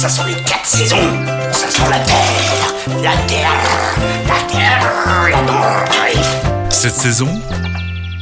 Ça sont les quatre saisons. Ça sent la terre, la terre, la terre, la terre. Cette saison,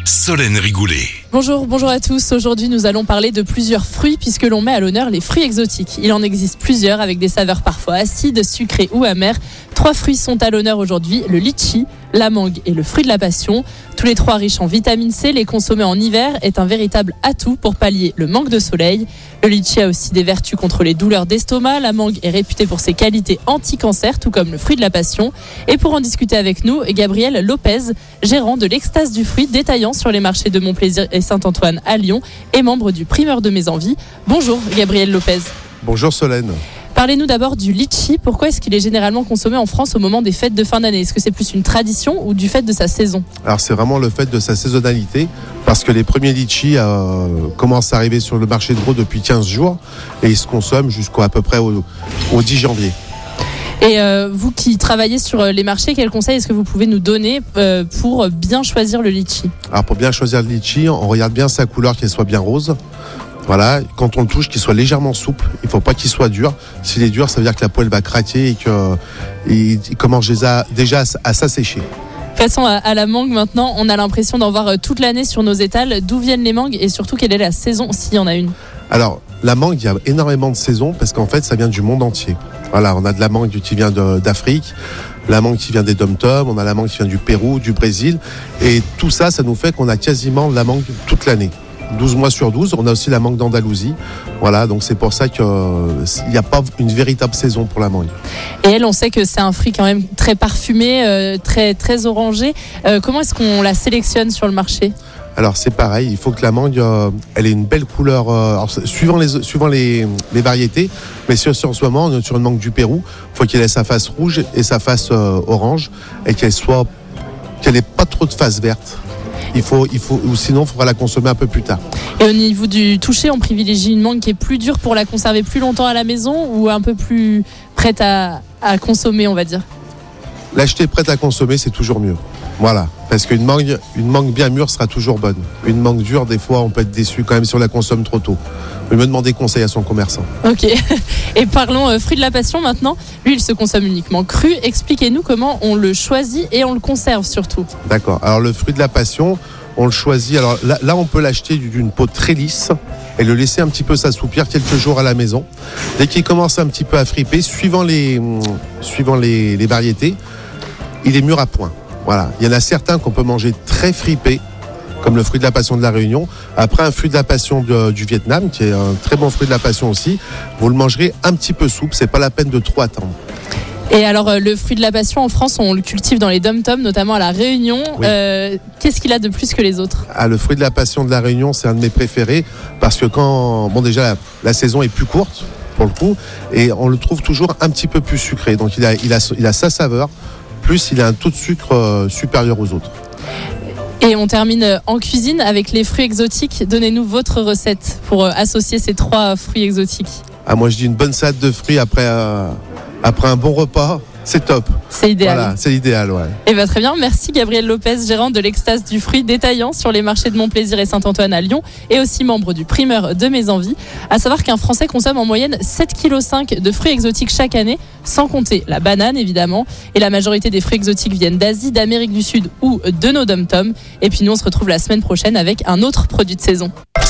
Solène Rigoulet. Bonjour, bonjour à tous. Aujourd'hui, nous allons parler de plusieurs fruits puisque l'on met à l'honneur les fruits exotiques. Il en existe plusieurs avec des saveurs parfois acides, sucrées ou amères. Trois fruits sont à l'honneur aujourd'hui, le litchi, la mangue et le fruit de la passion. Tous les trois riches en vitamine C, les consommer en hiver est un véritable atout pour pallier le manque de soleil. Le litchi a aussi des vertus contre les douleurs d'estomac. La mangue est réputée pour ses qualités anti-cancer, tout comme le fruit de la passion. Et pour en discuter avec nous, Gabriel Lopez, gérant de l'extase du fruit, détaillant sur les marchés de Montplaisir et Saint-Antoine à Lyon et membre du primeur de mes envies. Bonjour Gabriel Lopez. Bonjour Solène. Parlez-nous d'abord du litchi. Pourquoi est-ce qu'il est généralement consommé en France au moment des fêtes de fin d'année? Est-ce que c'est plus une tradition ou du fait de sa saison? Alors c'est vraiment le fait de sa saisonnalité parce que les premiers litchis euh, commencent à arriver sur le marché de gros depuis 15 jours et ils se consomment jusqu'à peu près au, au 10 janvier. Et euh, vous qui travaillez sur euh, les marchés, quels conseils est-ce que vous pouvez nous donner euh, pour bien choisir le litchi? Alors pour bien choisir le litchi, on regarde bien sa couleur qu'elle soit bien rose. Voilà, quand on le touche, qu'il soit légèrement souple. Il faut pas qu'il soit dur. S'il est dur, ça veut dire que la poêle va craquer et que il commence déjà, à s'assécher. Passons à, la mangue maintenant. On a l'impression d'en voir euh, toute l'année sur nos étals. D'où viennent les mangues et surtout quelle est la saison s'il y en a une? Alors, la mangue, il y a énormément de saisons parce qu'en fait, ça vient du monde entier. Voilà, on a de la mangue qui vient d'Afrique, la mangue qui vient des dom on a la mangue qui vient du Pérou, du Brésil. Et tout ça, ça nous fait qu'on a quasiment de la mangue toute l'année. 12 mois sur 12. On a aussi la mangue d'Andalousie. Voilà, donc c'est pour ça qu'il n'y a pas une véritable saison pour la mangue. Et elle, on sait que c'est un fruit quand même très parfumé, euh, très, très orangé. Euh, comment est-ce qu'on la sélectionne sur le marché? Alors c'est pareil, il faut que la mangue, euh, elle ait une belle couleur, euh, alors, suivant les suivant les, les variétés, mais sur, sur, en ce moment, on est sur une mangue du Pérou, il faut qu'elle ait sa face rouge et sa face euh, orange, et qu'elle soit, qu'elle ait pas trop de face verte. Il faut, il faut, ou sinon, il faudra la consommer un peu plus tard. Et au niveau du toucher, on privilégie une mangue qui est plus dure pour la conserver plus longtemps à la maison ou un peu plus prête à, à consommer, on va dire? L'acheter prête à consommer, c'est toujours mieux. Voilà, parce qu'une mangue, une mangue bien mûre sera toujours bonne. Une mangue dure, des fois, on peut être déçu quand même si on la consomme trop tôt. Il me demander conseil à son commerçant. Ok. Et parlons euh, fruit de la passion maintenant. Lui, il se consomme uniquement cru. Expliquez-nous comment on le choisit et on le conserve surtout. D'accord. Alors le fruit de la passion, on le choisit. Alors là, là on peut l'acheter d'une peau très lisse et le laisser un petit peu s'assoupir quelques jours à la maison. Dès qu'il commence un petit peu à friper, suivant les, suivant les, les variétés, il est mûr à point. Voilà. Il y en a certains qu'on peut manger très fripés, comme le fruit de la passion de la Réunion. Après, un fruit de la passion de, du Vietnam, qui est un très bon fruit de la passion aussi, vous le mangerez un petit peu souple. C'est pas la peine de trop attendre. Et alors, euh, le fruit de la passion en France, on le cultive dans les dom-toms, notamment à la Réunion. Oui. Euh, Qu'est-ce qu'il a de plus que les autres? Ah, Le fruit de la passion de la Réunion, c'est un de mes préférés parce que quand, bon, déjà, la, la saison est plus courte pour le coup, et on le trouve toujours un petit peu plus sucré. Donc, il a, il a, il a sa saveur plus il a un taux de sucre euh, supérieur aux autres. Et on termine en cuisine avec les fruits exotiques. Donnez-nous votre recette pour euh, associer ces trois fruits exotiques. Ah, moi, je dis une bonne salade de fruits après, euh, après un bon repas. C'est top. C'est idéal. Voilà, c'est idéal, ouais. Et bien très bien. Merci Gabriel Lopez, gérant de l'extase du fruit détaillant sur les marchés de Montplaisir et Saint-Antoine à Lyon et aussi membre du primeur de Mes Envies. À savoir qu'un Français consomme en moyenne 7,5 kg de fruits exotiques chaque année, sans compter la banane évidemment. Et la majorité des fruits exotiques viennent d'Asie, d'Amérique du Sud ou de nos dom-toms. Et puis nous, on se retrouve la semaine prochaine avec un autre produit de saison.